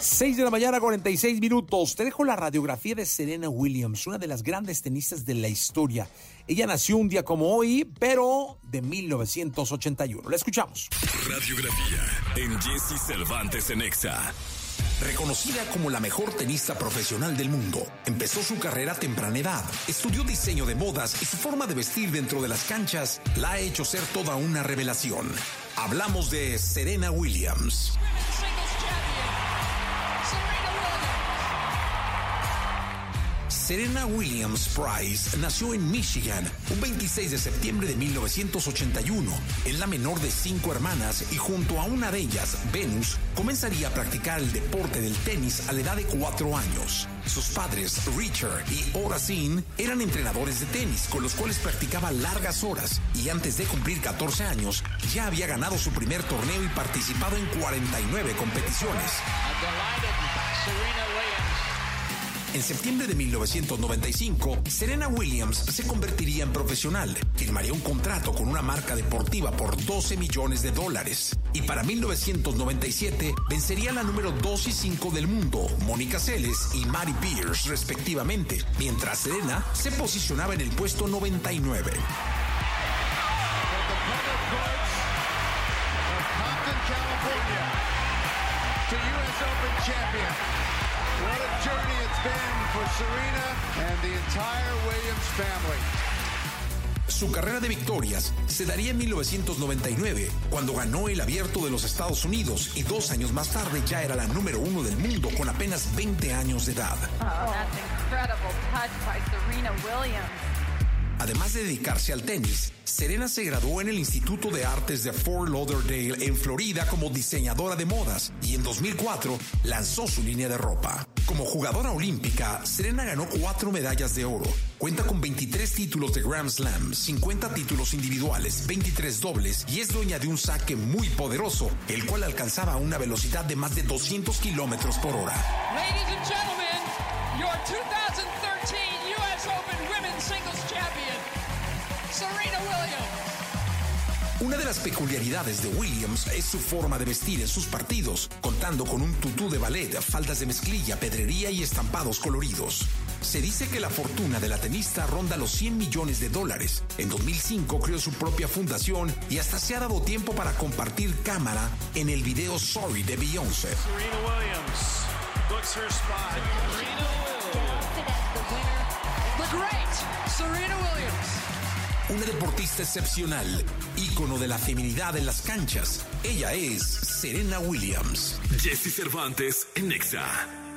6 de la mañana, 46 minutos. Te dejo la radiografía de Serena Williams, una de las grandes tenistas de la historia. Ella nació un día como hoy, pero de 1981. La escuchamos. Radiografía en Jesse Cervantes en Exa. Reconocida como la mejor tenista profesional del mundo, empezó su carrera a temprana edad, estudió diseño de modas y su forma de vestir dentro de las canchas la ha hecho ser toda una revelación. Hablamos de Serena Williams. Serena Williams Price nació en Michigan un 26 de septiembre de 1981. Es la menor de cinco hermanas y junto a una de ellas, Venus, comenzaría a practicar el deporte del tenis a la edad de cuatro años. Sus padres, Richard y Oracine, eran entrenadores de tenis con los cuales practicaba largas horas y antes de cumplir 14 años ya había ganado su primer torneo y participado en 49 competiciones. En septiembre de 1995, Serena Williams se convertiría en profesional, firmaría un contrato con una marca deportiva por 12 millones de dólares. Y para 1997 vencería la número 2 y 5 del mundo, Mónica Seles y Mary Pierce respectivamente, mientras Serena se posicionaba en el puesto 99. Su carrera de victorias se daría en 1999, cuando ganó el abierto de los Estados Unidos y dos años más tarde ya era la número uno del mundo con apenas 20 años de edad. Además de dedicarse al tenis, Serena se graduó en el Instituto de Artes de Fort Lauderdale en Florida como diseñadora de modas y en 2004 lanzó su línea de ropa. Como jugadora olímpica, Serena ganó cuatro medallas de oro. Cuenta con 23 títulos de Grand Slam, 50 títulos individuales, 23 dobles y es dueña de un saque muy poderoso, el cual alcanzaba una velocidad de más de 200 kilómetros por hora. Serena Williams. Una de las peculiaridades de Williams es su forma de vestir en sus partidos, contando con un tutú de ballet, faldas de mezclilla, pedrería y estampados coloridos. Se dice que la fortuna de la tenista ronda los 100 millones de dólares. En 2005 creó su propia fundación y hasta se ha dado tiempo para compartir cámara en el video Sorry de Beyoncé. Serena Williams Una deportista excepcional, ícono de la feminidad en las canchas. Ella es Serena Williams. Jesse Cervantes en Nexa.